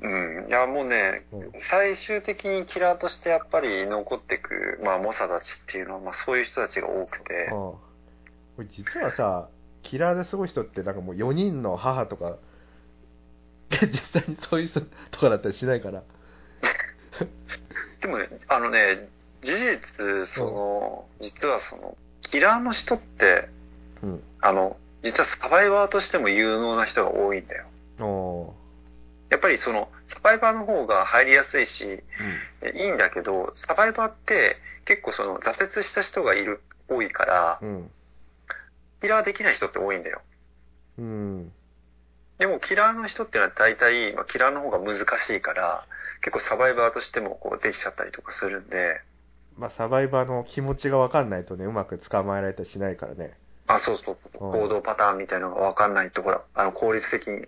うん。いや、もうね、うん最終的にキラーとしてやっぱり残っていく、まあ、猛者たちっていうのは、まあ、そういう人たちが多くて、うん。これ実はさ、キラーですごい人ってなんかもう4人の母とか、実際にそういう人とかだったりしないから。でもね、あのね、事実、その、実はその、キラーの人って、うん。あの、実はサバイバーとしても有能な人が多いんだよ。おやっぱりその、サバイバーの方が入りやすいし、ーいいんだけど、サバイバーって結構その挫折した人がいる、多いからう、ん。キラーできない人って多いんだよ。うん。うん。でもキラーの人っていうのは大体、まあ、キラーの方が難しいから、結構サバイバーとしてもこうできちゃったりとかするんで、まあ、サバイバーの気持ちがわかんないとね、うまく捕まえられたりしないからね。あ、そうそうそう、うん行動パターンみたいなのがわかんないと、ほら、あの、効率的に。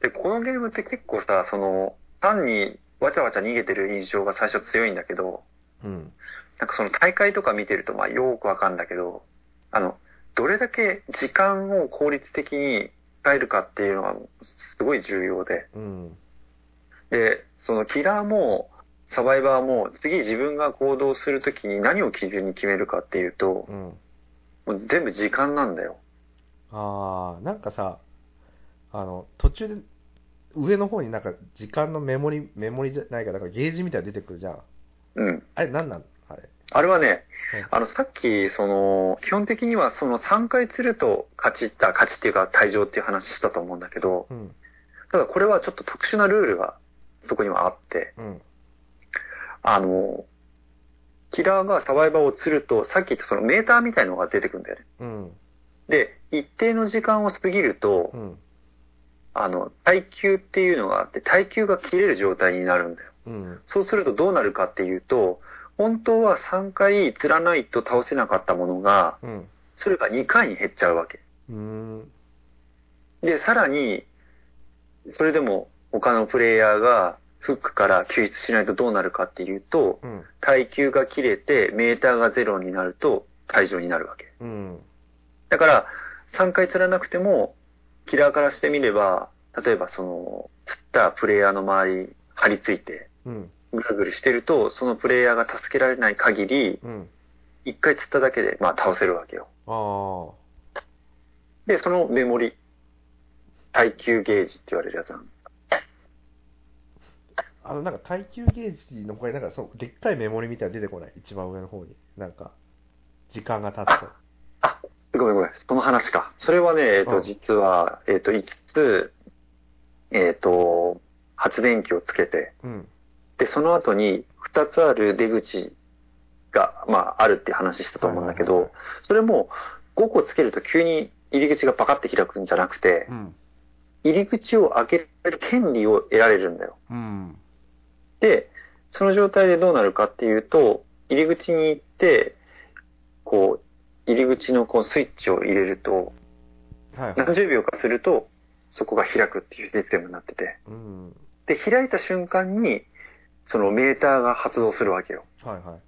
で、このゲームって結構さ、その、単にわちゃわちゃ逃げてる印象が最初強いんだけど、うん。なんかその大会とか見てると、まあ、よくわかんだけど、あの、どれだけ時間を効率的に使えるかっていうのはすごい重要で、うん。で、そのキラーも、サバイバーも、次自分が行動するときに何を基準に決めるかっていうと、うん。もう全部時間なんだよ。ああ、なんかさ、あの、途中で、上の方になんか時間のメモリ、メモリじゃないか、なんかゲージみたいなの出てくるじゃん。うん。あれ、なんなん？あれ。あれはねうん、あの、さっき、その、基本的にはその3回釣ると勝ちった、勝ちっていうか退場っていう話したと思うんだけど、うん。ただこれはちょっと特殊なルールがそこにはあって、うん。あの、キラーがサバイバーを釣ると、さっき言ったそのメーターみたいのが出てくるんだよね。うん。で、一定の時間を過ぎるとう、ん。あの、耐久っていうのがあって、耐久が切れる状態になるんだよ。うん。そうするとどうなるかっていうと、本当は3回釣らないと倒せなかったものが、うん。それが2回に減っちゃうわけ。で、さらに、それでも他のプレイヤーがフックから救出しないとどうなるかっていうと、うん。耐久が切れてメーターがゼロになると退場になるわけ。うん。だから、3回釣らなくても、キラーからしてみれば、例えばその、釣ったプレイヤーの周り張り付いて、うん。ぐるぐるしてると、そのプレイヤーが助けられない限り、うん。一回釣っただけで、まあ倒せるわけよ。で、そのメモリ、耐久ゲージって言われるやつなの。あの、なんか耐久ゲージの他になんかそう、でっかいメモリみたいなの出てこない？一番上の方に。なんか、時間が経つと。あ、ごめんごめん。その話か。それはね、えっ、と、うん実は、えっ、と、5つ、えっ、と、発電機をつけて、うん。で、その後に2つある出口が、まあ、あるって話したと思うんだけはいはいど、それも5個つけると急に入り口がパカって開くんじゃなくてう、ん。入り口を開ける権利を得られるんだよ。うん。で、その状態でどうなるかっていうと、入り口に行って、こう、入り口のこうスイッチを入れると、はいはい。何十秒かすると、そこが開くっていうシステムになってて。うん。で、開いた瞬間に、そのメーターが発動するわけよ。はいはい。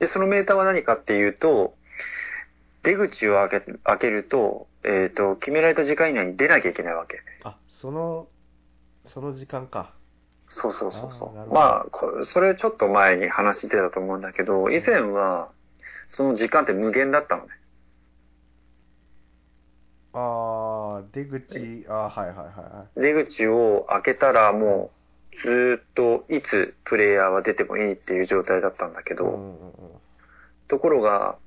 で、そのメーターは何かっていうと、出口を開け開けると、えっ、と、決められた時間以内に出なきゃいけないわけ。あ、その、その時間か。そうそうそうそう。まあこ、それちょっと前に話してたと思うんだけど、以前は、その時間って無限だったのね。あー、出口、あー、はいはいはいはい。出口を開けたらもう、ずーっといつプレイヤーは出てもいいっていう状態だったんだけど、うんうんうんところが、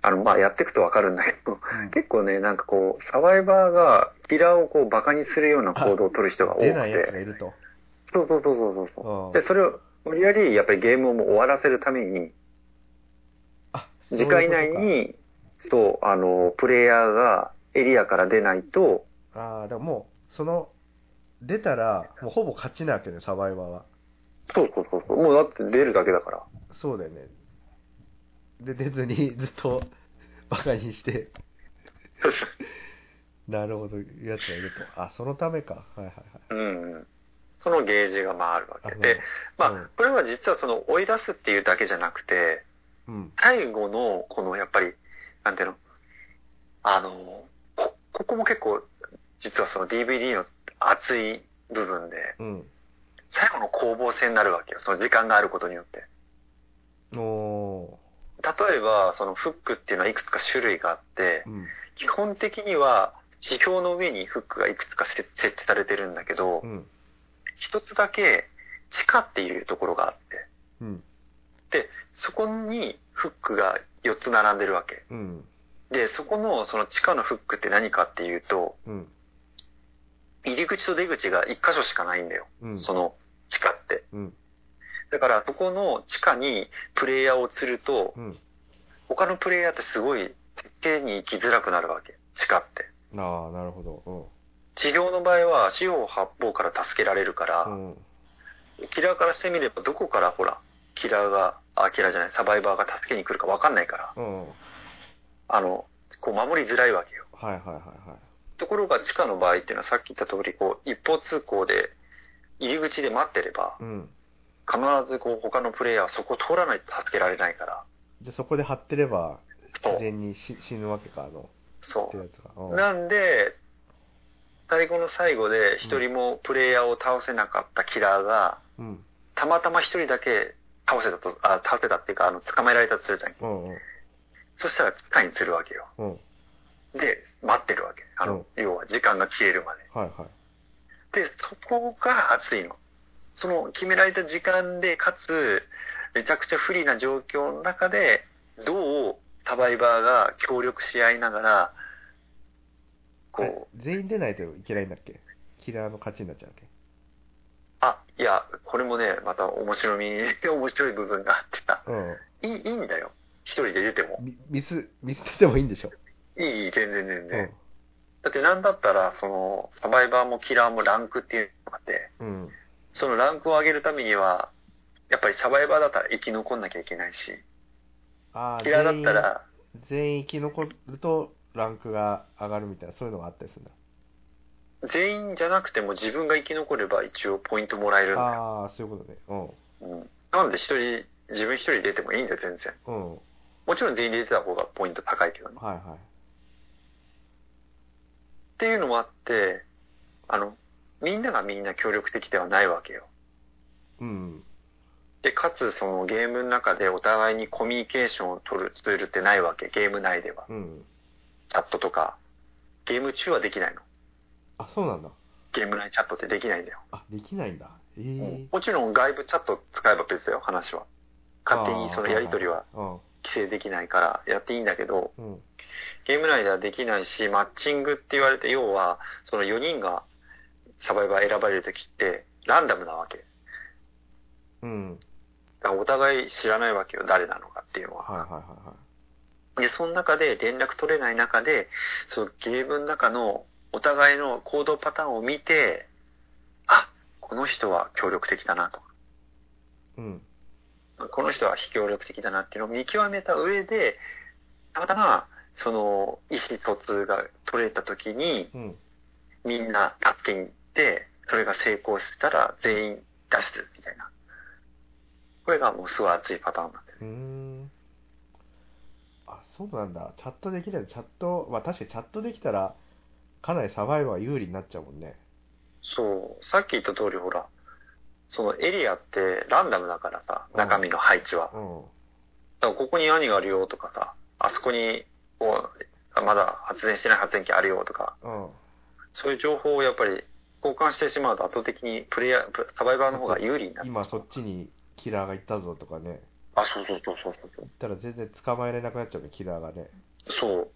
あの、まあ、やっていくとわかるんだけど、うん結構ね、なんかこう、サバイバーがキラーをこうバカにするような行動を取る人が多く出ないやつがて、いると。そうそうそうそうそううんで、それを無理やりやっぱりゲームをもう終わらせるために、あ、時間以内に、そう、あの、プレイヤーがエリアから出ないと。あー、だからもう、その、出たら、もうほぼ勝ちなわけね、サバイバーは。そうそうそうそう、もうだって出るだけだから。そうだよね。で、出ずにずっとバカにして、なるほど、やつがいると。あ、そのためか。はいはいはい。うんうん。そのゲージがまああるわけあで、まあうん、これは実はその追い出すっていうだけじゃなくて、うん。最後の、このやっぱり、なんていうの、あの、こここも結構実はその DVD の熱い部分で、うん。最後の攻防戦になるわけよ。その時間があることによって。お例えば、そのフックっていうのはいくつか種類があってー。、うん。基本的には指標の上にフックがいくつか設設置されてるんだけどう、ん。一つだけ地下っていうところがあって、うん。で、そこにフックが4つ並んでるわけ。うん。で、そこのその地下のフックって何かっていうと、うん。入り口と出口が1箇所しかないんだよ。うん。その地下って。うん。だから、そこの地下にプレイヤーを釣ると、うん。他のプレイヤーってすごい設計に行きづらくなるわけ。地下って。ああ、なるほど。治療の場合は四方八方から助けられるから、うん。うん。キラーからしてみればどこからほら、キラーが、あ、キラーじゃない、サバイバーが助けに来るかわかんないから、うん。あの、こう守りづらいわけよ。はいはいはいはい。ところが地下の場合っていうのはさっき言った通り、こう、一方通行で、入り口で待ってれば、うん。必ずこう、他のプレイヤーはそこを通らないと助けられないから、じゃあそこで貼ってれば、自然にし死ぬわけか、あの、そ。うう。んなんで、最後の最後で一人もプレイヤーを倒せなかったキラーが、うん。たまたま一人だけ倒せたと、あ、倒せたっていうか、あの、捕まえられたとするじゃん。うんうん。そしたら地下に釣るわけよ。うん。で、待ってるわけ。あの、要は時間が消えるまで。はいはい。で、そこが熱いの。その決められた時間で、かつ、めちゃくちゃ不利な状況の中で、どうサバイバーが協力し合いながら、こえう、全員出ないといけないんだっけ？キラーの勝ちになっちゃうわけ？あ、いや、これもね、また面白み、面白い部分があってさ、うん。いい、いいんだよ。一人で出ても。ミミス、ミスっててもいいんでしょ？いい、全然全う然。ん。だってなんだったら、その、サバイバーもキラーもランクっていうのがあって、うん。そのランクを上げるためには、やっぱりサバイバーだったら生き残んなきゃいけないし、ああ、キラーだったら、全員生き残るとランクが上がるみたいな、そういうのがあったりするんだ。全員じゃなくても自分が生き残れば一応ポイントもらえるんだよ。ああ、そういうことね。うん、なんで一人、自分一人出てもいいんだよ、全然。うん。うん。もちろん全員で出てた方がポイント高いけどね。はいはい。っていうのもあって、あの、みんながみんな協力的ではないわけよ。うん。で、かつそのゲームの中でお互いにコミュニケーションを取るツールってないわけ。ゲーム内では。うん。チャットとか。ゲーム中はできないの。あ、そうなんだ。ゲーム内チャットってできないんだよ。あ、できないんだ。ええもちろん外部チャット使えば別だよ、話は。勝手にそのやりとりはうん。規制できないからやっていいんだけど、うん。ゲーム内ではできないし、マッチングって言われて、要は、その4人がサバイバー選ばれるときって、ランダムなわけ。うん。だからお互い知らないわけよ、誰なのかっていうのは。はいはいはいはい。で、その中で連絡取れない中で、そのゲームの中のお互いの行動パターンを見て、あ、この人は協力的だなと。うん。この人は非協力的だなっていうのを見極めた上で、たまたま、その、意思疎通が取れた時に、うん。みんな助けに行って、それが成功したら全員出すみたいな。これがもうすごい熱いパターンなんだよね。うーん。あ、そうなんだ。チャットできない。チャット、まあ確かにチャットできたら、かなりサバイバー有利になっちゃうもんね。そう、さっき言った通りほら、そのエリアってランダムだからさ、うん中身の配置は。うん。だからここに何があるよとかさ、あそこに、こう、あまだ発電してない発電機あるよとか、うん。そういう情報をやっぱり交換してしまうと圧倒的にプレイヤー、プサバイバーの方が有利になる。今そっちにキラーが行ったぞとかね。あ、そうそうそうそうそうたら全然捕まえられなくなっちゃうね、キラーがね。そ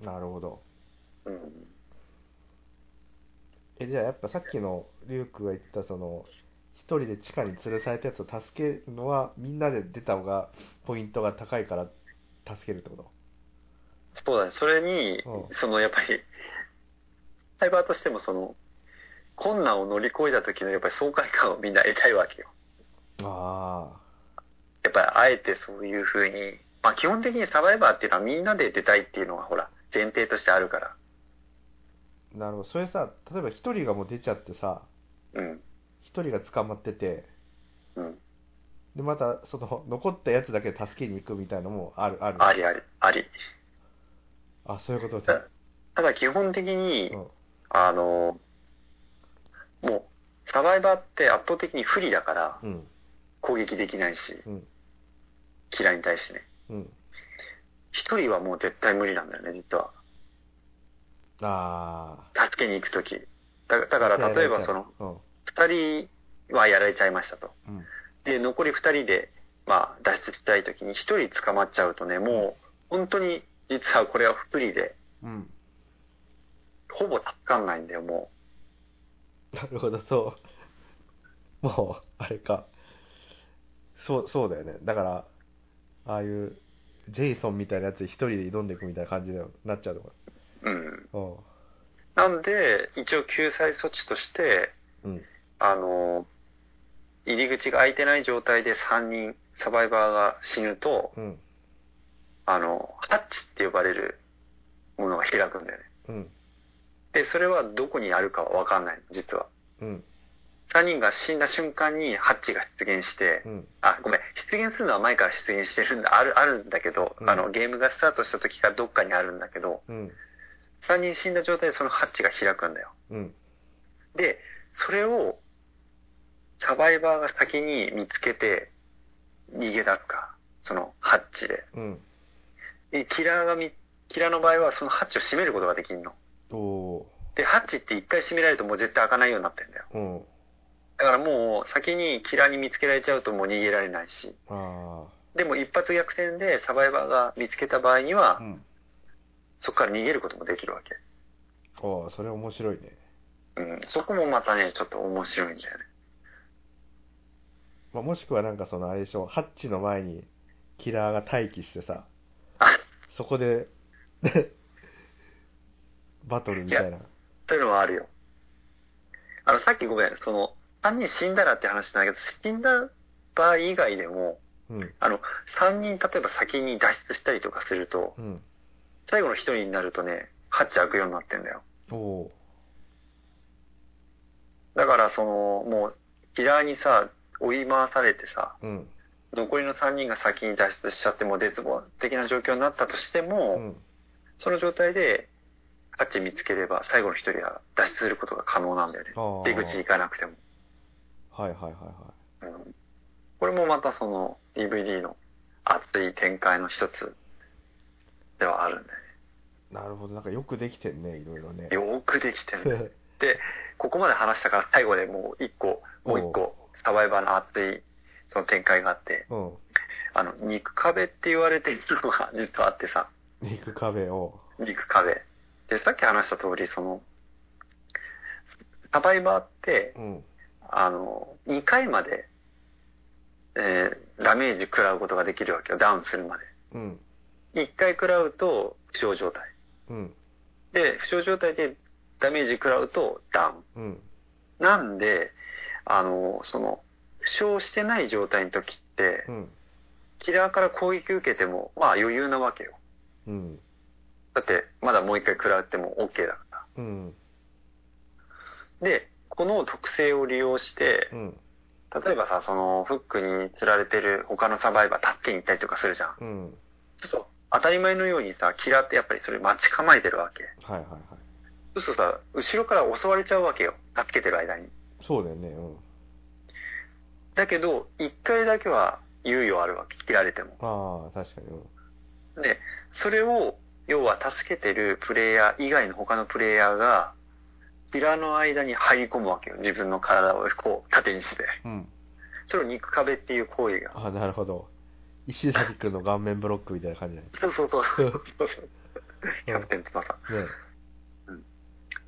う。なるほど。うん。え、じゃあやっぱさっきのリュウクが言ったその、一人で地下に連れされたやつを助けるのは、みんなで出た方がポイントが高いから助けるってこと？そうだね。それにう、そのやっぱり、サイバーとしてもその、困難を乗り越えた時のやっぱり爽快感をみんな得たいわけよ。あやっぱりあえてそういう風に、まあ基本的にサバイバーっていうのはみんなで出たいっていうのがほら、前提としてあるから。あ、なるほど。それさ、例えば一人がもう出ちゃってさ、うん。一人が捕まってて、うん。で、また、その、残ったやつだけ助けに行くみたいなのもある、ある？ありあり、あり。あ、そういうことだただ基本的に、うん。あの、もう、サバイバーって圧倒的に不利だから、うん。攻撃できないし、うん。キラーに対してね。うん。一人はもう絶対無理なんだよね、実は。あ助けに行くとき。だだかあ。ら、例えばその、うん。二人はやられちゃいましたと。うん。で、残り二人で、まあ、脱出したいときに一人捕まっちゃうとね、もう、本当に、実はこれは不利で、うん。ほぼ助かんないんだよ、もなるほど、そう。もう、あれか。そう、そうだよね。だから、ああいう、ジェイソンみたいなやつ一人で挑んでいくみたいな感じになっちゃうのかう。うん。な。うん。なんで、一応救済措置として、うん。あの、入り口が開いてない状態で3人、サバイバーが死ぬと、うん。あの、ハッチって呼ばれるものが開くんだよね。うん。で、それはどこにあるかはわかんないの、実は。うん。3人が死んだ瞬間にハッチが出現してう、ん。あ、ごめん、出現するのは前から出現してるんだ、ある、あるんだけど、うんあの、ゲームがスタートした時からどっかにあるんだけど、うん。3人死んだ状態でそのハッチが開くんだよ。うん。で、それを、サバイバーが先に見つけて、逃げ出すか。そのハッチで。うん。で、キラーがみ、キラーの場合はそのハッチを閉めることができんの。おで、ハッチって一回閉められるともう絶対開かないようになってんだよ。だからもう先にキラーに見つけられちゃうともう逃げられないし。あでも一発逆転でサバイバーが見つけた場合にはあ。う、ん。そこから逃げることもできるわけ。おー、それ面白いね。うん。そこもまたね、ちょっと面白いんだよね。まあ、もしくはなんかそのあれでしょ、ハッチの前にキラーが待機してさ、あ、そこで、バトルみたいな。というのはあるよ。あの、さっきごめん、その、3人死んだらって話なんだけど、死んだ場合以外でも、うん。あの、3人例えば先に脱出したりとかすると、うん。最後の1人になるとね、ハッチ開くようになってんだよ。だから、その、もう、キラーにさ、追い回されてさ、うん。残りの3人が先に脱出しちゃって、もう絶望的な状況になったとしても、うん。その状態で、ハッチ見つければ、最後の1人は脱出することが可能なんだよね出口行かなくても。はいはいはいはうんこれもまたその DVD の熱い展開の一つではあるんだよい。なるほど。なんかよくできてんね、いろいろね。ね。よくできてる、ね。で、ここまで話したから最後でもう一個、もう一個、サバイバーの熱いその展開があって、うん。あの、肉壁って言われているのが実はあってさ、肉壁を。肉壁。で、さっき話した通り、その、サバイバーって、うん。あの、2回まで、えーダメージ食らうことができるわけよ、ダウンするまで。うん。1回食らうと負傷状態。うん。で、負傷状態でダメージ食らうとダウン。うん。なんで、あの、その、負傷してない状態の時ってう、ん。キラーから攻撃受けても、まあ余裕なわけよ。うん。だって、まだもう一回食らっても OK だかうん。ら。で、この特性を利用してう、ん。例えばさ、その、フックに釣られてる他のサバイバー助けに行ったりとかするじゃん。うん。そうそう。当たり前のようにさ、キラーってやっぱりそれ待ち構えてるわけ。はいはいはい。そうするとさ、後ろから襲われちゃうわけよ。助けてる間に。そうだよね。うん。だけど、一回だけは猶予あるわけ。切られても。ああ、確かに。うん。で、それを、要は助けてるプレイヤー以外の他のプレイヤーが、キラーの間に入り込むわけよ。自分の体をこう、縦にして。うん。それを肉壁っていう行為が。ああ、なるほど。石崎くんの顔面ブロックみたいな感じだね。そうそうそう。キャプテン翼。ね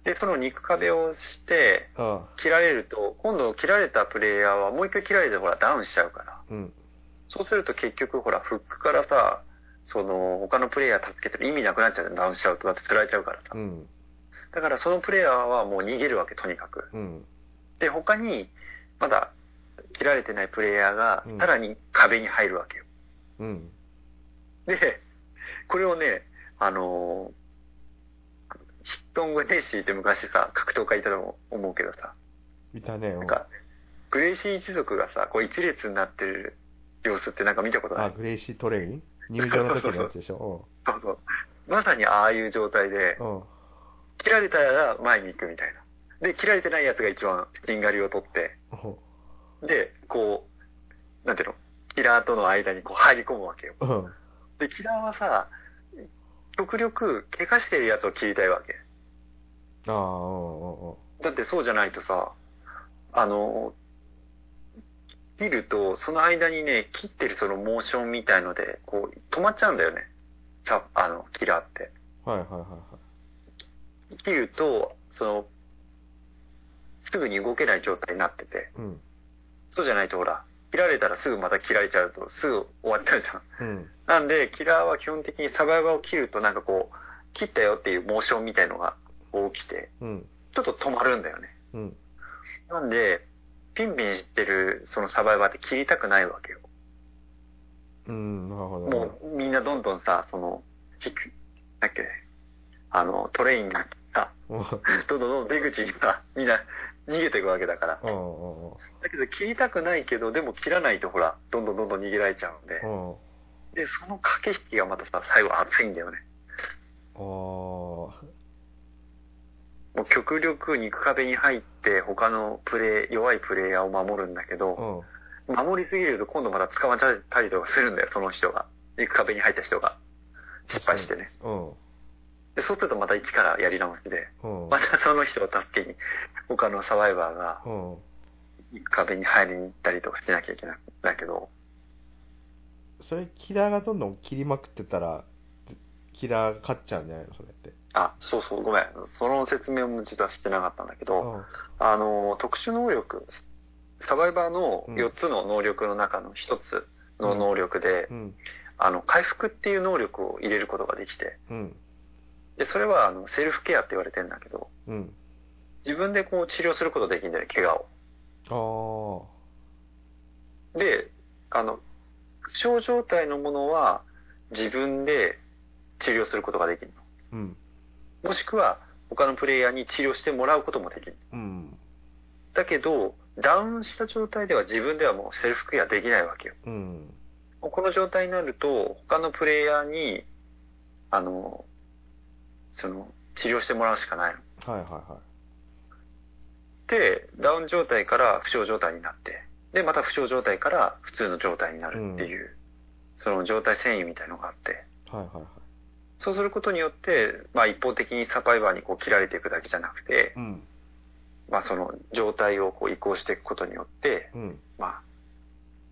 で、その肉壁をして、あ切られると、今度切られたプレイヤーはもう一回切られてほらダウンしちゃうから。あ、うん。そうすると結局ほら、フックからさ、その、他のプレイヤー助けてる意味なくなっちゃうダウンしちゃうとだって釣られちゃうからさう。ん。だからそのプレイヤーはもう逃げるわけ、とにかく。うん。で、他に、まだ、切られてないプレイヤーがうん、さらに壁に入るわけよ。うん。で、これをね、あのーヒクソン・グレイシーって昔さ、格闘家いたと思うけどさ、いたね。うなんか、グレイシー一族がさ、こう一列になってる様子ってなんか見たことなあ、いグレイシートレイン？入場の時のやつでしょ？そうそう。まさにああいう状態でう、ん。うん。切られたら前に行くみたいな。で、切られてないやつが一番しんがりを取って、うんで、こう、なんていうの、キラーとの間にこう入り込むわけよ。うん。で、キラーはさ、極力怪我してるやつを切りたいわけ。ああ、うんうんだってそうじゃないとさ、あの、切ると、その間にね、切ってるそのモーションみたいので、こう、止まっちゃうんだよね。さ、あの、キラーって。はいはいはいはい。切ると、その、すぐに動けない状態になってて、うん。そうじゃないとほら、切られたらすぐまた切られちゃうと、すぐ終わっちゃうじゃん。うん。なんで、キラーは基本的にサバイバーを切るとなんかこう、切ったよっていうモーションみたいのが起きて、うん。ちょっと止まるんだよね。うん。なんで、ピンピンしてるそのサバイバーって切りたくないわけよ。うん。なるほど。もうみんなどんどんさ、その、引く、だっけ、あの、トレインがどんどんどん出口にさ、みんな逃げていくわけだから。だけど切りたくないけど、でも切らないとほら、どんどんどんどん逃げられちゃうんでう。ん。で、その駆け引きがまたさ、最後熱いんだよね。ああ。もう極力肉壁に入って他のプレイ、弱いプレイヤーを守るんだけうど、ん。守りすぎると今度また捕まっちゃったりとかするんだよ、その人が。肉壁に入った人が。失敗してね。うん。で、そうするとまた一からやり直しで、うん。またその人を助けに、他のサバイバーがうん。肉壁に入りに行ったりとかしなきゃいけないんだけど、それ、キラーがどんどん切りまくってたら、キラーが勝っちゃうんじゃないの？それって。あ、そうそう、ごめん。その説明も実はしてなかったんだけど、うん。あの、特殊能力、サバイバーのうん4つの能力の中の1つの能力で、うん。あの、回復っていう能力を入れることができて、うん。で、それはあの、セルフケアって言われてんだけど、うん。自分でこう治療することできるんだよね、怪我を。ああ。で、あの、負傷状態のものは自分で治療することができるの。うん。もしくは他のプレイヤーに治療してもらうこともできる。うん。だけど、ダウンした状態では自分ではもうセルフケアできないわけよ。うん。この状態になると、他のプレイヤーに、あの、その、治療してもらうしかないの。はいはいはで、ダウン状態から負傷状態になって、で、また負傷状態から普通の状態になるっていう、その状態遷移みたいのがあって、い。はいはいはい。そうすることによって、まあ一方的にサバイバーにこう切られていくだけじゃなくて、うん。まあその状態をこう移行していくことによって、うん。まあ、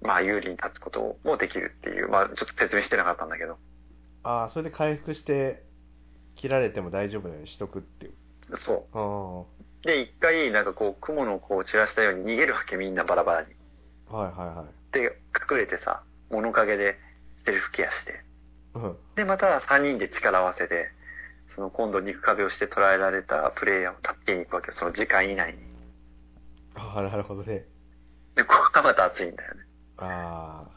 まあ有利に立つこともできるっていう、まあちょっと説明してなかったんだけど、ああ、それで回復して、切られても大丈夫なようにしとくっていう。そああ。う。で、一回なんかこう雲のこう散らしたように逃げるわけみんなバラバラに。はいはいはい。で、隠れてさ、物陰でセルフケアして、うん。で、また3人で力を合わせて、その今度肉壁をして捉えられたプレイヤーを助けに行くわけよ、その時間以内に。ああ、なるほどね。で、ここがまた熱いんだよね。ああ。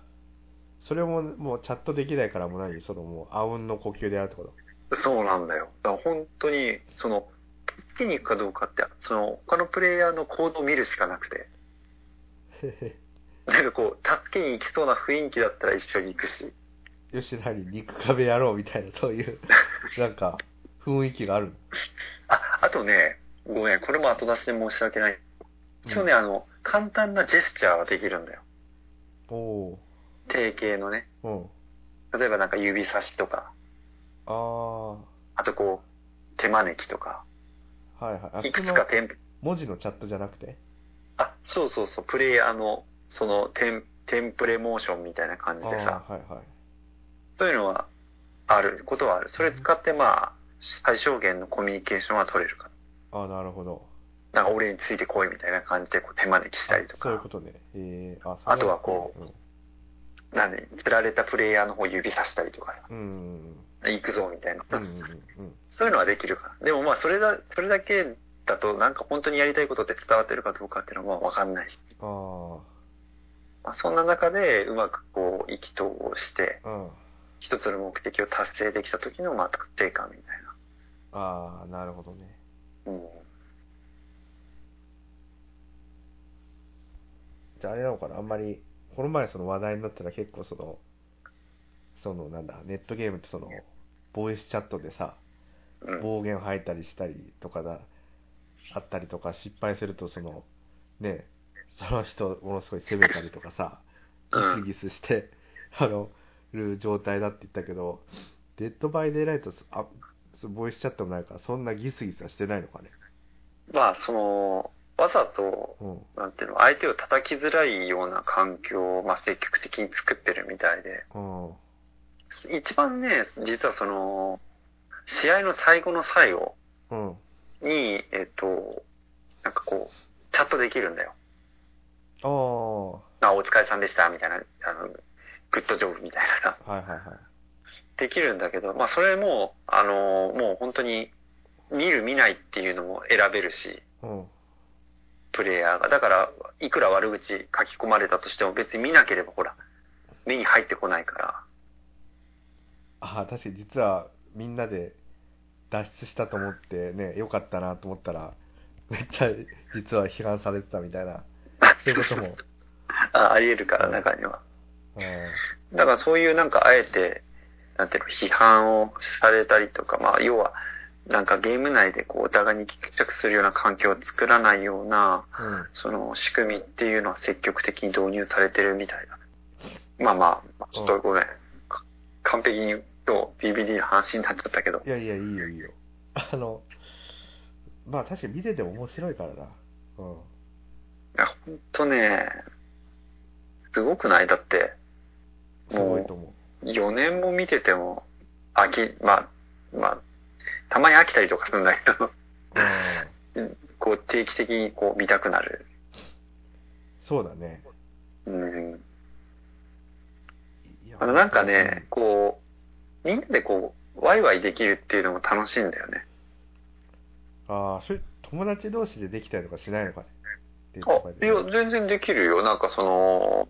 それも、もうチャットできないからもう何？そのもう、あうんの呼吸でやるってこそうなんだよ。だから本当に、その、助けに行くかどうかって、その、他のプレイヤーの行動を見るしかなくて。なんかこう、助けに行きそうな雰囲気だったら一緒に行くし、よし、何肉壁やろうみたいな、そういう、なんか、雰囲気がある。あ、あとね、ごめん、これも後出しで申し訳ない。一応ね、あの、簡単なジェスチャーはできるんだよ。おお定型のね。ー。うん。例えばなんか指差しとか、ああ。はあとこう、手招きとか、いはい。あいくつかテン、文字のチャットじゃなくて？あ、そうそうそう、プレイヤーの、そのテン、テンプレモーションみたいな感じでさ、はいはい。そういうのはあることはある。それ使ってまあ、最小限のコミュニケーションは取れるから。ああ、なるほど。なんか俺についてこいみたいな感じでこう手招きしたりとかあそういうこ、とね。ええあ、あとはこうう。なんで、釣られたプレイヤーの方指さしたりとか。行くぞみたいな。うん。うん。うん。そういうのはできるから。でもまあ、それだ、それだけだと、なんか本当にやりたいことって伝わってるかどうかっていうのはわかんないし。あまあ、そんな中で、うまくこう、意気投合して、あ。うん。一つの目的を達成できた時の、まあ、達成感みたいああ、なるほどね。な。うん。じゃああれなのかな？あんまり、この前その話題になったら結構その、そのなんだ、ネットゲームってその、ボイスチャットでさ、うん。暴言吐いたりしたりとかだ、あったりとか、失敗すると、その、ね、その人ものすごい責めたりとかさ、うんギスギスして、あの、る状態だって言ったけど、 Dead by Daylight、あ、ボイスチャットもないから、そんなギスギスはしてないのかね。まあ、その、わざと、うん。なんていうの、相手を叩きづらいような環境を、まあ、積極的に作ってるみたいで、うん。一番ね、実はその、試合の最後の最後うん。に、えっと、なんかこう、チャットできるんだよ。ああ、はあ、お疲れさんでした、みたいな、あの、グッドジョブみたいなさ、いはいはい。できるんだけど、まあそれも、あの、もう本当に、見る見ないっていうのも選べるし、うん。プレイヤーが。だから、いくら悪口書き込まれたとしても別に見なければほら、目に入ってこないから。ああ、確かに実はみんなで脱出したと思ってね、よかったなと思ったら、めっちゃ実は批判されてたみたいな、そういうことも。ああり得るから、中には。うん。だからそういうなんかあえて、なんていうの、批判をされたりとか、まあ要は、なんかゲーム内でこうお互いに決着するような環境を作らないような、うん。その仕組みっていうのは積極的に導入されてるみたいだ。まあまあ、ちょっとごめん。か完璧に今日 DVD の話になっちゃったけど。いやいや、いいよいいよ。あの、まあ確かに見てても面白いからな。うん。いや、ほんとね、すごくない？だって、すごいと思4年も見てても、飽き、まあ、まあ、たまに飽きたりとかするんだけど、う。うん。こう定期的にこう見たくなる。そうだね。うん。あのなんかね、、こう、みんなでこう、ワイワイできるっていうのも楽しいんだよね。ああ、それ友達同士でできたりとかしないのかね。あいや、全然できるよ。なんかその、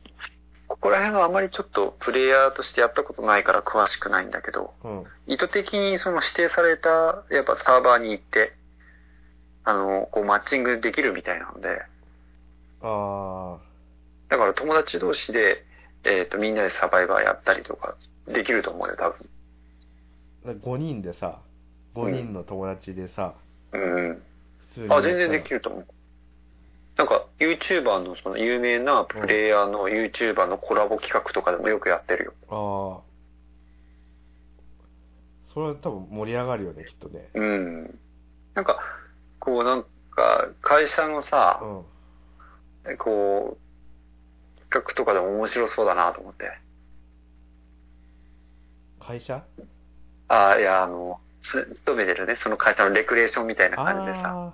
ここら辺はあまりちょっとプレイヤーとしてやったことないから詳しくないんだけど、うん。意図的にその指定された、やっぱサーバーに行って、あの、こうマッチングできるみたいなんで、あだから友達同士で、えっ、と、みんなでサバイバーやったりとか、できると思うよ、多分。あ、5人でさ、5人の友達でさ、うん。普通に。あ、全然できると思う。なんか、YouTuber のその有名なプレイヤーの YouTuber のコラボ企画とかでもよくやってるよ。ああ。それは多分盛り上がるよね、きっとね。うん。なんか、こうなんか、会社のさう、ん。こう、企画とかでも面白そうだなと思って。会社？ああ、いや、あの、つ勤めてるね、その会社のレクレーションみたいな感じでさ、あ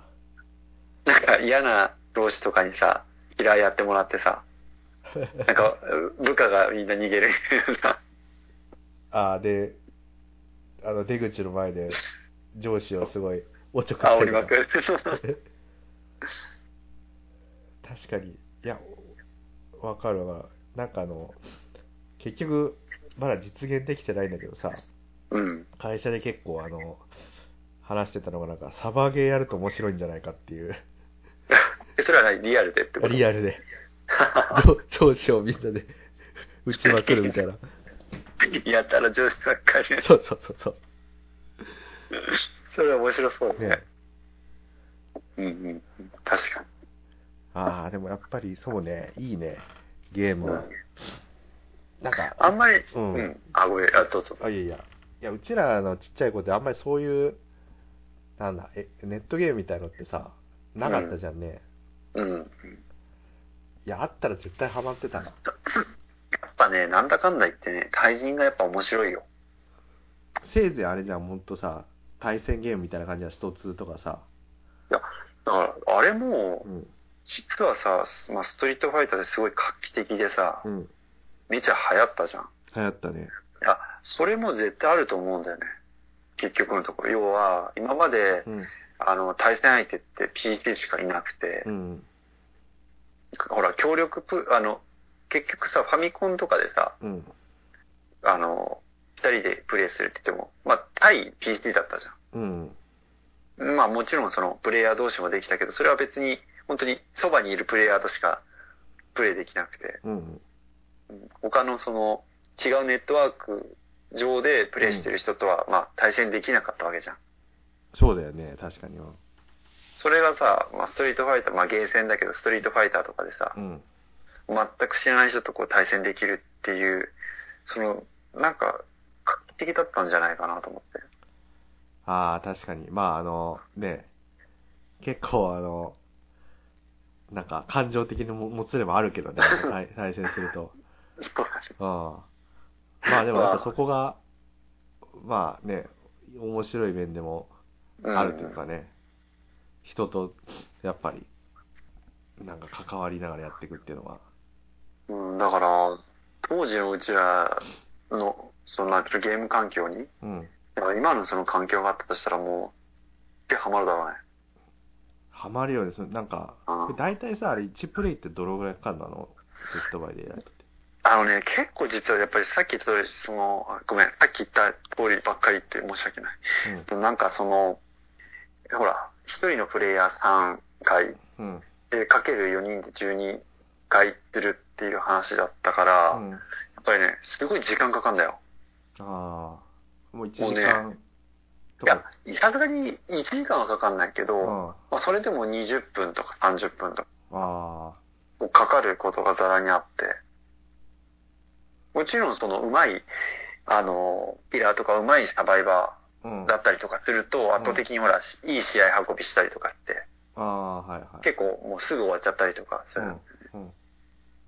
なんか嫌な老子とかにさ、嫌いやってもらってさ、ー なんか、部下がみんな逃げるさ、あー、で、あの、出口の前で上司をすごいおちょくって煽りまくる。確かに。いや、わかるわ。なんかあの、結局、まだ実現できてないんだけどさ、うん。会社で結構あの、話してたのがなんか、サバゲーやると面白いんじゃないかっていう、えそれは何？リアルでってこと？リアルで、上上司をみんなで 打ちまくるみたいな。やったら上司ばっかり。そうそうそうそう。それは面白そうね。ね、うんうんうん。確かああ、でもやっぱりそうね、いいね、ゲームは。なんか、あんまり、ううんん。あ、ごめん。あ、どうぞどうぞ。あ、いやいや。いや、うちらのちっちゃい子ってあんまりそういう、なんだ、え、ネットゲームみたいのってさ、なかったじゃんね。うん。いや、あったら絶対ハマってたな。やっぱね、なんだかんだ言ってね、対人がやっぱ面白いよ。せいぜいあれじゃん、ほんとさ、対戦ゲームみたいな感じはスト2とかさ。だから、あれもう、ん。実はさ、まあ、ストリートファイターですごい画期的でさう、ん。めちゃ流行ったじゃん。流行ったね。いや、それも絶対あると思うんだよね。結局のところ。要は、今までう、ん。あの、対戦相手って PC しかいなくてう、ん。ほら、協力プ、あの、結局さ、ファミコンとかでさ、うん。あの、二人でプレイするって言っても、まあ、対 PC だったじうん。ゃん。まあ、もちろんその、プレイヤー同士もできたけど、それは別に、本当に、そばにいるプレイヤーとしか、プレイできなくて、うん。うん他のその、違うネットワーク上でプレイしてる人とは、まあ、対戦できなかったわけじゃん。そうだよね、確かに。うんそれがさ、まあ、ストリートファイター、まあ、ゲーセンだけど、ストリートファイターとかでさう、ん。全く知らない人とこう対戦できるっていう、その、なんか、画期的だったんじゃないかなと思って。ああ、確かに。まあ、あの、ね、結構あの、なんか感情的にももつれもあるけどね、対対戦すると。そうだね。うん。まあでもやっぱそこが、まあね、面白い面でもうんあるというかね、人とやっぱり、なんか関わりながらやっていくっていうのは。うん、だから、当時のうちらの、そのなんていうのゲーム環境に、うん。今のその環境があったとしたらもう、でハマるだろうね。ハマるようです。なんかうん、大体さ、あれ1プレイってどのぐらいかかるの？あの、テストバイでやるって。あのね、結構実はやっぱりさっき言った通り、その、あごめん、さっき言った通りばっかり言って申し訳ない。でもなんかその、ほら、一人のプレイヤー3回、うん。かける4人で12回行ってるっていう話だったから、うん。やっぱりね、すごい時間かかんだよ。ああ。もう1時間といやか。、さすがに1時間はかかんないけど、うん。まあ、それでも20分とか30分とかかかることがざらにあって、もちろんそのうまい、あの、ピラーとかうまいサバイバ。ーだったりとかすると、圧倒的にほら、いい試合運びしたりとかって、ああ、はいはい。結構もうすぐ終わっちゃったりとかする。うん。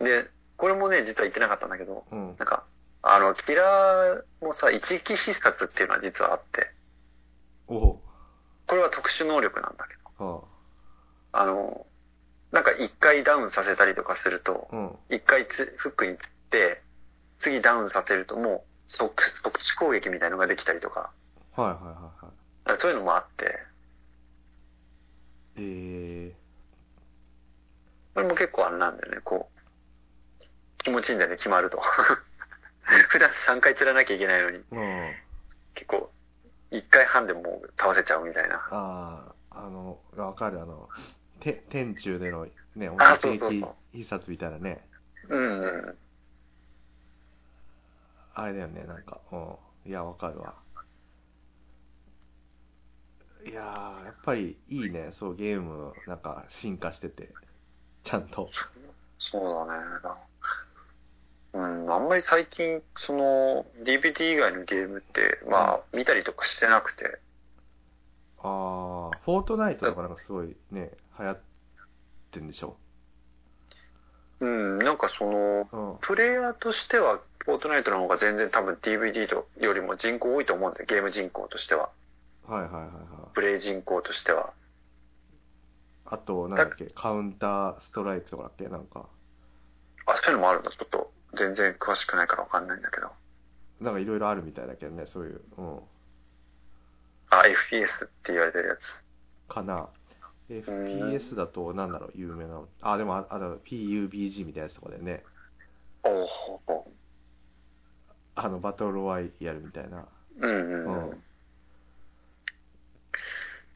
うん。で、これもね、実は言ってなかったんだけど、うん。なんか、あの、キラーもさ、一撃必殺っていうのは実はあって、おお。これは特殊能力なんだけど、ああの、なんか一回ダウンさせたりとかすると。一回つフックに釣って、次ダウンさせるともう即、即地攻撃みたいのができたりとか、はいはいはいはい。そういうのもあって、えこれも結構あれなんだよね、こう、気持ちいいんだよね、決まると。普段3回釣らなきゃいけないのに、ー、うん。結構、1回半でもう倒せちゃうみたいな。ああ、あの、わかる、あの、て天中でのね、あ音撃そうそうそう必殺みたいなね。うんうん。あれだよね、なんか、うん。いや、わかるわ。いやー、やっぱりいいね、そう、ゲーム、なんか、進化してて、ちゃんと。そうだね。うん、あんまり最近、その、DVD 以外のゲームって、まあ、見たりとかしてなくて、あー、フォートナイトとかなんかすごいね、流行ってんでしょ？うん、なんかその、うん。プレイヤーとしては、フォートナイトの方が全然多分 DVD とよりも人口多いと思うんだよ、ゲーム人口としては。はいはいはいはい。プレイ人口としては。あと、なんだっけ、カウンターストライクとかだっけ、なんか。あ、そういうのもあるんだ。ちょっと、全然詳しくないからわかんないんだけど。なんかいろいろあるみたいだけどね、そういう、うん。あ、FPS って言われてるやつ。かな。FPS だと、なんだろう、有名なの。あ、でも、あ、あの PUBG みたいなやつとかだよね。おおあの、バトルロワイヤルみたいな。うんうんうん。うん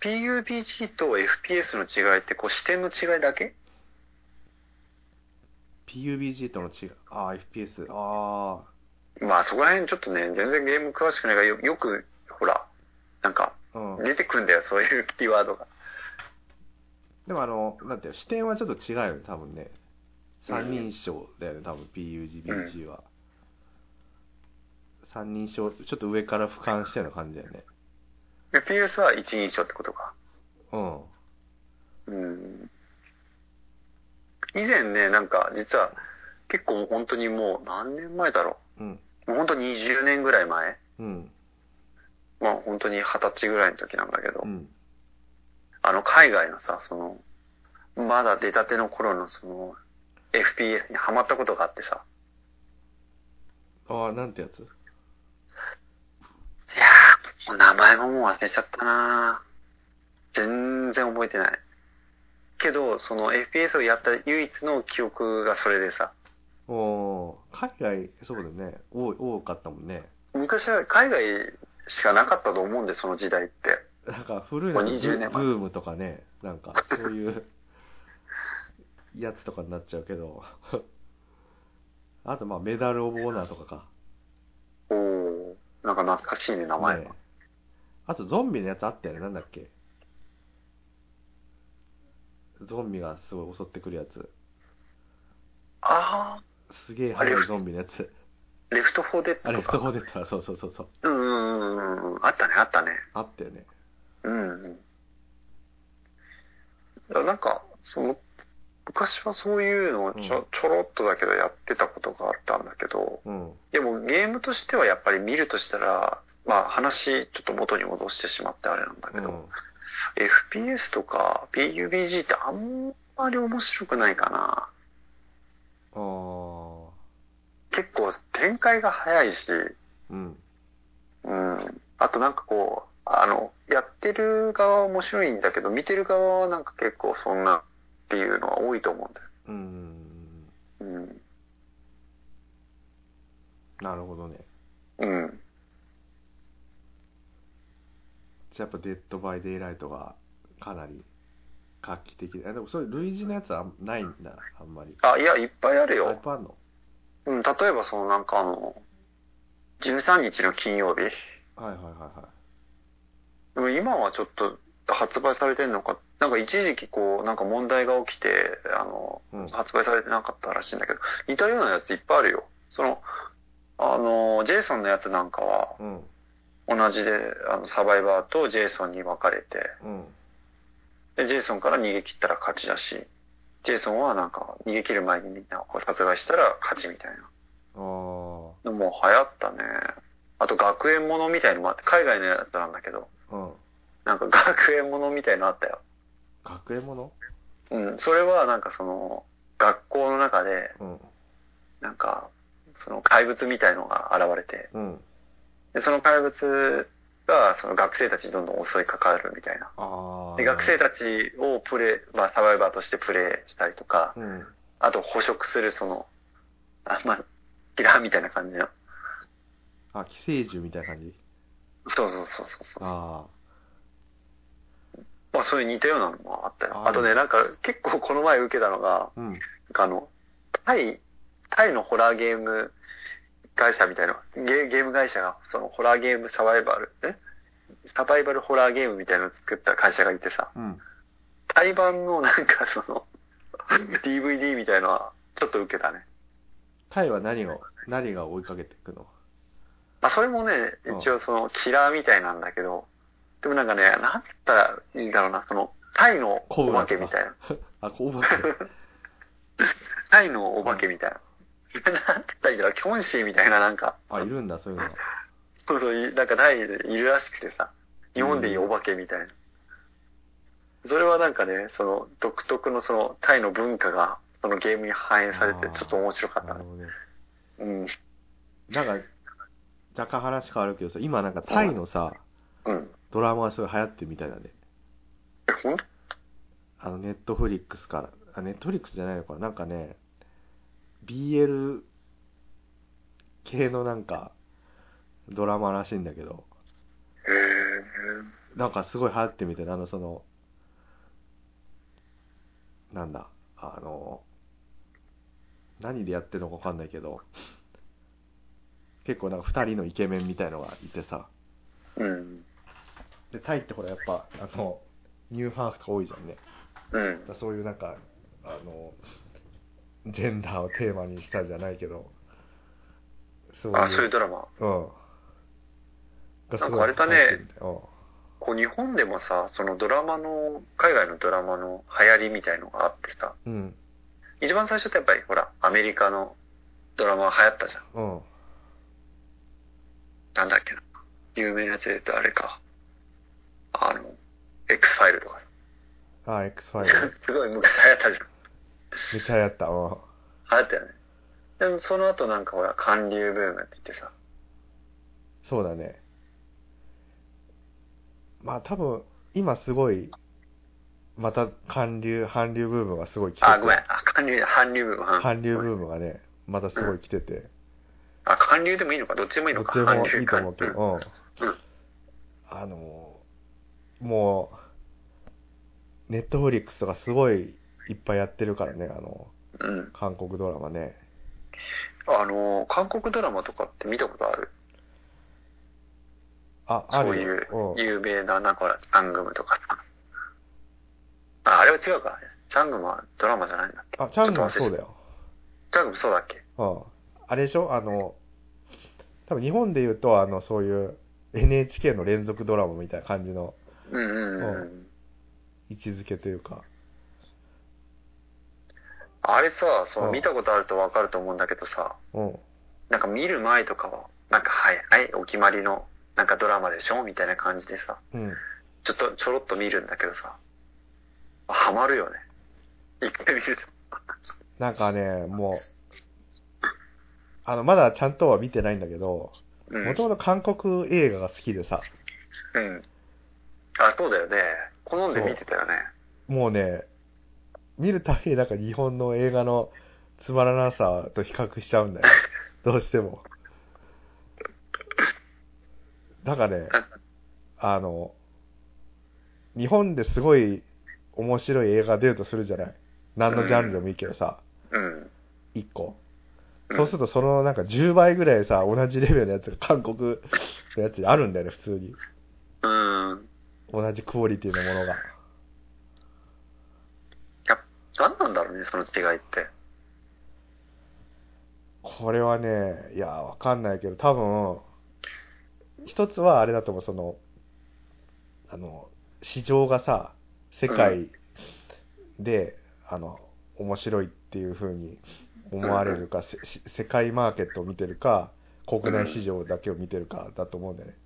PUBG と FPS の違いって、こう視点の違いだけ？PUBG との違い、あ、FPS、あまあそこら辺ちょっとね、全然ゲーム詳しくないからよ、よく、ほら、なんか、あ、うん。出てくんだよ、そういうキーワードが。でもあの、なんていうの視点はちょっと違うよね、多分ね。三人称だよね、多分 PUBG は。三人称、ちょっと上から俯瞰したような感じだよね。FPS は一人称ってことか。うん。うん。以前ね、なんか、実は、結構本当にもう何年前だろうん。う。もう本当20年ぐらい前。うん。まあ本当に二十歳ぐらいの時なんだけど、うん。あの海外のさ、その、まだ出たての頃のその、FPS にハマったことがあってさ。ああ、なんてやつ？もう名前ももう忘れちゃったな全然覚えてない。けど、その FPS をやった唯一の記憶がそれでさ、おー海外、そうだよね。多い多かったもんね。昔は海外しかなかったと思うんで、その時代って。なんか古いのもう20年前ブームとかね、なんかそういう やつとかになっちゃうけど。あとまあメダルオブオナーとかか。おー、なんか懐かしいね、名前が。ねあとゾンビのやつあったよね。なんだっけゾンビがすごい襲ってくるやつ。あすげえ速いゾンビのやつ。あ、レフト4デッあれ、ドとか。フットフォーデッドだそうそうそうそう。うんうんうんうん。あったね、あったね。あったよね。うんうん。だからなんか、その、昔はそういうのをちょ,、うんちょろっとだけどやってたことがあったんだけど、うん。でもゲームとしてはやっぱり見るとしたら、まあ話ちょっと元に戻してしまってあれなんだけど、うん。FPS とか PUBG ってあんまり面白くないかな。ああ。結構展開が早いし、うん。うん。あとなんかこう、あの、やってる側は面白いんだけど、見てる側はなんか結構そんなっていうのは多いと思うんだよ。うん。うん。なるほどね。うん。じゃあやっぱ Dead by Daylight がかなり画期的で。あでもそれ類似のやつはないんだ、あんまり。あ、いや、いっぱいあるあいっよ。ぱいあんの？うん、例えばそのなんかあの、13日の金曜日。はいはいはいはい。でも今はちょっと発売されてんのか、なんか一時期こう、なんか問題が起きて、あの、うん。発売されてなかったらしいんだけど、似たようなやついっぱいあるよ。その、あの、ジェイソンのやつなんかは、うん。同じで、あの、サバイバーとジェイソンに分かれて、うん。で、ジェイソンから逃げ切ったら勝ちだし、ジェイソンはなんか逃げ切る前にみんなを殺害したら勝ちみたいな。ああ。もう流行ったね。あと学園ものみたいのもあって、海外のやつなんだけど、うん。なんか学園ものみたいのあったよ。学園もの？うん、それはなんかその、学校の中で、うん。なんか、その怪物みたいのが現れて、うん。で、その怪物が、その学生たちにどんどん襲いかかるみたいな。で、学生たちをプレイ、まあ、サバイバーとしてプレイしたりとか、うん。あと捕食するその、あまあ、キラーみたいな感じの。あ、寄生獣みたいな感じ？そうそうそうそうそう。あまあ、そういう似たようなのもあったよ。ああとね、なんか結構この前受けたのが、あ。うん。なんかあの、タイ、タイのホラーゲーム会社みたいな、ゲゲーム会社が、そのホラーゲームサバイバル、え？サバイバルホラーゲームみたいなのを作った会社がいてさ、うん。タイ版のなんかその、DVD みたいのは、ちょっと受けたね。タイは何が、何が追いかけていくの？まあ、それもね、うん一応その、キラーみたいなんだけど、でもなんかね、なんつったらいいんだろうな、その、タイのお化けみたいな。あ、こうばけ。タイのお化けみたいな。なんつったらいいんだろう、キョンシーみたいななんか、あ、いるんだ、そういうのが。そうそう、いなんかタイでいるらしくてさ、日本でいうお化けみたいな。それはなんかね、その独特のそのタイの文化がそのゲームに反映されてちょっと面白かったね。うん。なんか、若干話変わるけどさ、今なんかタイのさ、うん。ドラマがすごい流行ってるみたいだね。え、ほんと？あの、ネットフリックスから。あ、ネットフリックスじゃないのかななんかね、BL 系のなんか、ドラマらしいんだけど、へえ。なんかすごい流行ってみてあの、その、なんだ、あの、何でやってるのかわかんないけど、結構なんか二人のイケメンみたいのがいてさ、うん。で、タイってほらやっぱ、あの、ニューハーフとか多いじゃんね。うんだからそういうなんか、あの、ジェンダーをテーマにしたじゃないけど、そういう。あ、そういうドラマ。うん。なんかあれだねこう日本でもさ、そのドラマの、海外のドラマの流行りみたいのがあってさ、うん。一番最初ってやっぱりほら、アメリカのドラマが流行ったじゃん。うん。なんだっけな。有名なやつで言うとあれか。あの、X ファイルとか。あ、X ファイル。すごい昔流行ったじゃん。めっちゃ流行った。うん。流行ったよね。でもその後なんかほら、韓流ブームって言ってさ。そうだね。まあ多分、今すごい、また韓流、韓流ブームがすごい来てて。あ、ごめん。あ、韓流、韓流ブーム。うん韓流ブームがね、またすごい来てて。あ、韓流でもいいのか？どっちでもいいのか？どっちでもいいと思うけ韓流ど、うん。うんあの、もう、ネットフリックスとかすごいいっぱいやってるからね、あの、うん。韓国ドラマね。あの、韓国ドラマとかって見たことある？あ、あるそういう。有名な、なんかチャングムとかさ。あ、あれは違うか。チャングムはドラマじゃないんだっけ？あ、チャングはそうだよ。よ。チャングムそうだっけ？うん。あれでしょ？あの、多分日本で言うと、あの、そういう NHK の連続ドラマみたいな感じのうんうんうん。う位置づけというか。あれさ、そうのん見たことあるとわかると思うんだけどさ、うん。なんか見る前とかは、なんかはい、はい、お決まりの、なんかドラマでしょ？みたいな感じでさ、うん。ちょっとちょろっと見るんだけどさ、ハマるよね。一回見ると。なんかね、もう、あの、まだちゃんとは見てないんだけど、うん。もともと韓国映画が好きでさ、うん。あ、そうだよね。好んで見てたよね。もうね、見るたびになんか日本の映画のつまらなさと比較しちゃうんだよ。どうしても。だからね、あの、日本ですごい面白い映画出るとするじゃない？何のジャンルでもいいけどさ、うん。一個。うんそうするとそのなんか10倍ぐらいさ、同じレベルのやつが韓国のやつにあるんだよね、普通に。うん。同じクオリティのものが。や何なんだろうね、その違いって。これはね、いや、わかんないけど、多分、一つはあれだと思う、その、あの、市場がさ、世界で、あの、面白いっていう風に思われるか、せし世界マーケットを見てるか、国内市場だけを見てるかだと思うんだよね。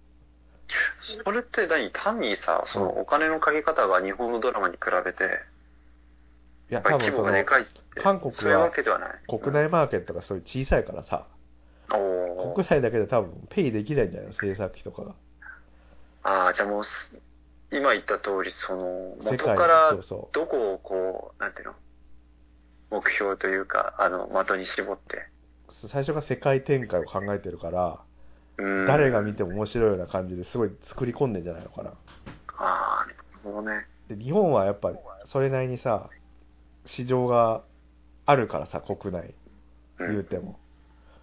それって何？単にさ、そのお金のかけ方が日本のドラマに比べて、いや、多分その、韓国は。国内マーケットがそういう小さいからさ、国内だけで多分ペイできないんじゃないの？制作費とかが。ああ、じゃあもうす、今言った通り、その、世界元からどこをこう、なんていうの、目標というか、あの、的に絞って。う。最初が世界展開を考えてるから、うん誰が見ても面白いような感じですごい作り込んでんじゃないのかな。ああ、なるほどね。で、日本はやっぱそれなりにさ、市場があるからさ、国内、うん言うても。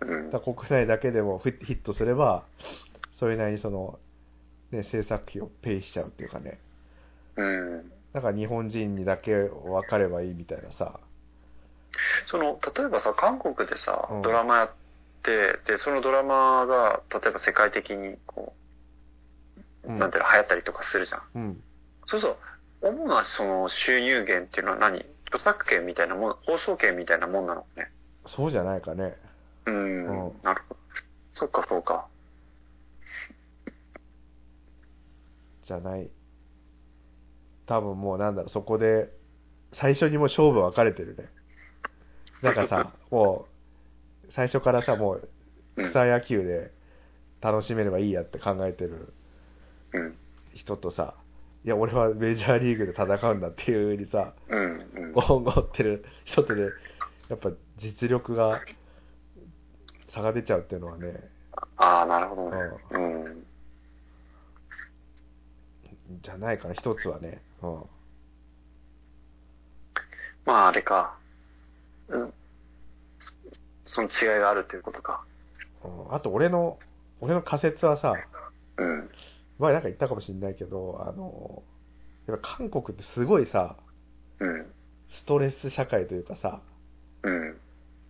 うん。だ国内だけでもヒットすれば、それなりにその、ね、制作費をペイしちゃうっていうかね。うん。だから日本人にだけ分かればいいみたいなさ。その、例えばさ、韓国でさうん、ドラマやって、で、そのドラマが、例えば世界的に、こう、うんなんていうの、流行ったりとかするじゃん。うん。そうそう。主なその収入源っていうのは何？著作権みたいなもん、放送権みたいなもんなのね。そうじゃないかね。うん。うんなるほど。そっか、そうか。じゃない。多分もうなんだろう、そこで、最初にもう勝負分かれてるね。なんかさ、もう、最初からさ、もう、うん。草野球で楽しめればいいやって考えてるうん。人とさ、いや、俺はメジャーリーグで戦うんだっていう風にさ、うん。うんゴンゴンってる人とで、やっぱ実力が差が出ちゃうっていうのはね、ああ、なるほどね。うん。じゃないかな、一つはね。うん。まあ、あれか。うん。その違いがあるっていうことか。うんあと、俺の、俺の仮説はさ、うん。前なんか言ったかもしれないけど、あの、やっぱ韓国ってすごいさ、うん。ストレス社会というかさ、うん。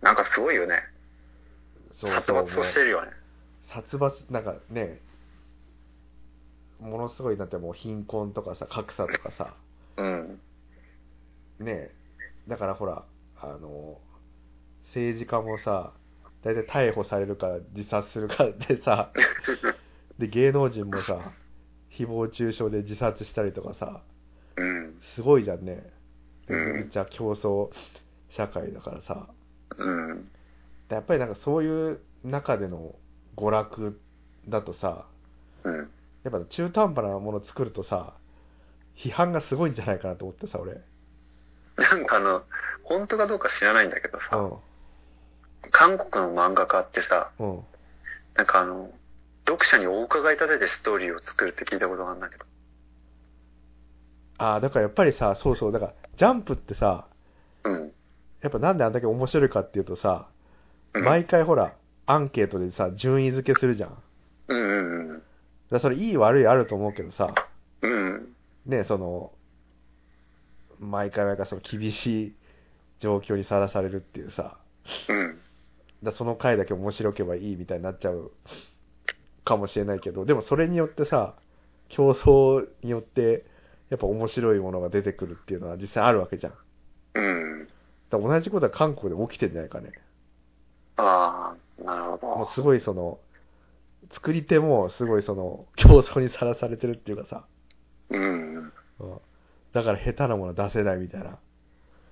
なんかすごいよね。そう殺そう、伐としてるよね。殺伐、なんかね、ものすごいなってもう貧困とかさ、格差とかさ、うん。ねだからほら、あの、政治家もさ、大体逮捕されるか自殺するかでさ、で、芸能人もさ、誹謗中傷で自殺したりとかさ、うん。すごいじゃんね。でうんめっちゃ競争社会だからさ。うん。でやっぱりなんかそういう中での娯楽だとさ、うん。やっぱ中途半端なものを作るとさ、批判がすごいんじゃないかなと思ってさ、俺。なんかあの、本当かどうか知らないんだけどさ、う韓国の漫画家ってさ、ん。うん。なんかあの、読者にお伺い立ててストーリーを作るって聞いたことがあるんだけど。ああ、だからやっぱりさ、そうそう、だから、ジャンプってさ、うん。やっぱなんであんだけ面白いかっていうとさ、うん毎回ほら、アンケートでさ、順位付けするじゃん。うんうんうん。らそれいい悪いあると思うけどさ、うん。ね、その、毎回毎回その厳しい状況にさらされるっていうさ、うん。だその回だけ面白ければいいみたいになっちゃうかもしれないけど、でもそれによってさ、競争によって、やっぱ面白いものが出てくるっていうのは実際あるわけじゃん。うん。だ同じことは韓国で起きてんじゃないかね。ああ、なるほど。もうすごいその、作り手もすごいその、競争にさらされてるっていうかさ、うん。うん、だから下手なもの出せないみたいな。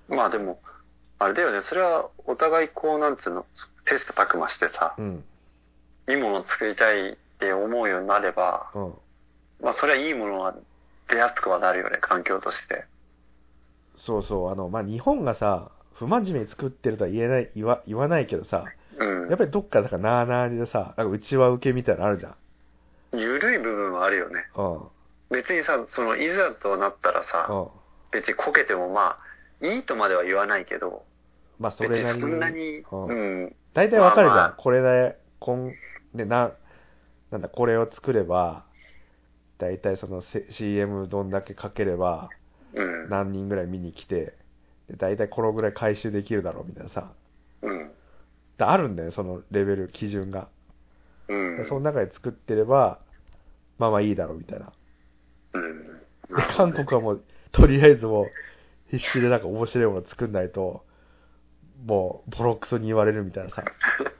まあでも、あれだよね、それはお互いこう、なんつうの、テスト琢磨してさ、うん、いいものを作りたいって思うようになれば、うん。まあそれはいいものは出やすくはなるよね、環境として。そうそう、あの、まあ、日本がさ、不真面目に作ってるとは言えない、言わ、言わないけどさ、うん。やっぱりどっか、だからなーなーでさ、なんか内輪受けみたいなのあるじゃん。緩い部分はあるよね。うん。別にさ、その、いざとなったらさ、うん。別にこけてもまあ、いいとまでは言わないけど、まあ、そ別れなりに。にそんなに、うんうん。大体わかるじゃん。まあまあこれで、こん、で、な、なんだ、これを作れば、大体そのせ CM どんだけかければ、うん。何人ぐらい見に来て、で大体このぐらい回収できるだろうみたいなさ。うん。であるんだよ、そのレベル、基準が。うん。でその中で作ってれば、まあまあいいだろうみたいな。うん。で韓国はもう、とりあえずもう、必死でなんか面白いもの作んないと、もう、ボロクソに言われるみたいなさ。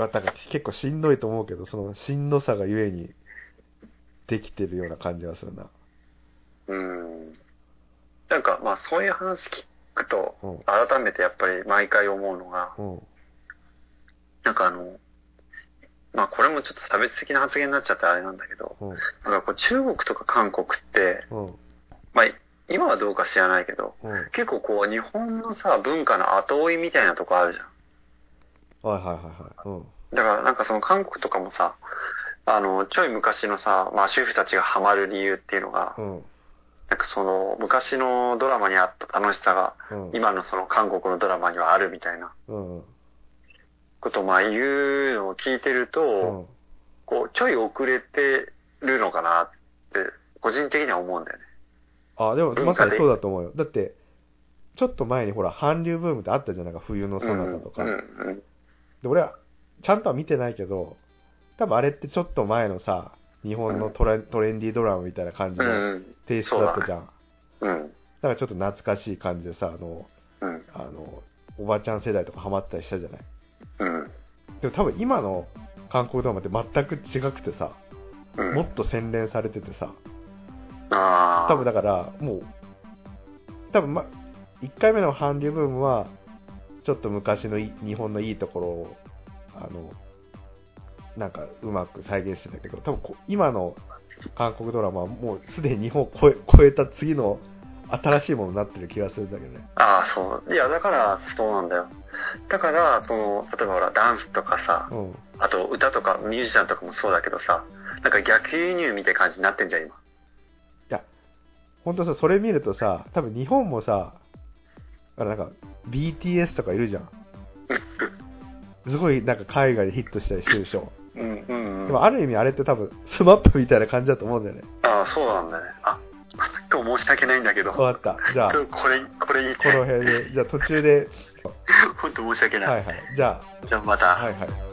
まあ、なんか結構しんどいと思うけど、そのしんどさがゆえに、できてるような感じがするな。うん。なんか、まあそういう話聞くとうん、改めてやっぱり毎回思うのが、うん。なんかあの、まあこれもちょっと差別的な発言になっちゃってあれなんだけど、うん。なんかこう中国とか韓国って、うん。まあ今はどうか知らないけど、結構こう日本のさ、文化の後追いみたいなとこあるじゃん。はいはいはい。うん。だからなんかその韓国とかもさ、あの、ちょい昔のさ、まあ主婦たちがハマる理由っていうのが、うん。なんかその昔のドラマにあった楽しさが、うん。今のその韓国のドラマにはあるみたいなうん。ことをまあ言うのを聞いてると、うん。こうちょい遅れてるのかなって、個人的には思うんだよね。あ、でも文化でまさにそうだと思うよ。だって、ちょっと前にほら、韓流ブームってあったじゃん。なんか冬のソナタとか。うんうんで、俺は、ちゃんとは見てないけど、多分あれってちょっと前のさ、日本のトレ,、トレンディードラマみたいな感じのんテイストだったじゃん。うん。だからちょっと懐かしい感じでさ、あの、うん。あの、おばちゃん世代とかハマったりしたじゃない？うん。でも多分今の韓国ドラマって全く違くてさ、うん。もっと洗練されててさ。多分だから、もう、多分ま、1回目の韓流ブームは、ちょっと昔のい日本のいいところを、あの、なんかうまく再現してたけど、多分こ今の韓国ドラマはもうすでに日本を超え超えた次の新しいものになってる気がするんだけどね。ああ、そう。いや、だから、そうなんだよ。だから、その、例えばほら、ダンスとかさ、うん。あと歌とかミュージシャンとかもそうだけどさ、なんか逆輸入みたいな感じになってんじゃん、今。いや、本当さ、それ見るとさ、多分日本もさ、あのなんか BTS とかいるじゃん。すごいなんか海外でヒットしたりしてるでしょ。うん、うん、でもある意味あれって多分スマップみたいな感じだと思うんだよね。ああ、そうなんだね。あ、今日申し訳ないんだけど、わかった。じゃあ、これ、これ言いこ。の辺で、じゃあ途中で、本当申し訳ない。はいはい。じゃじゃあまた。あ、はいはい。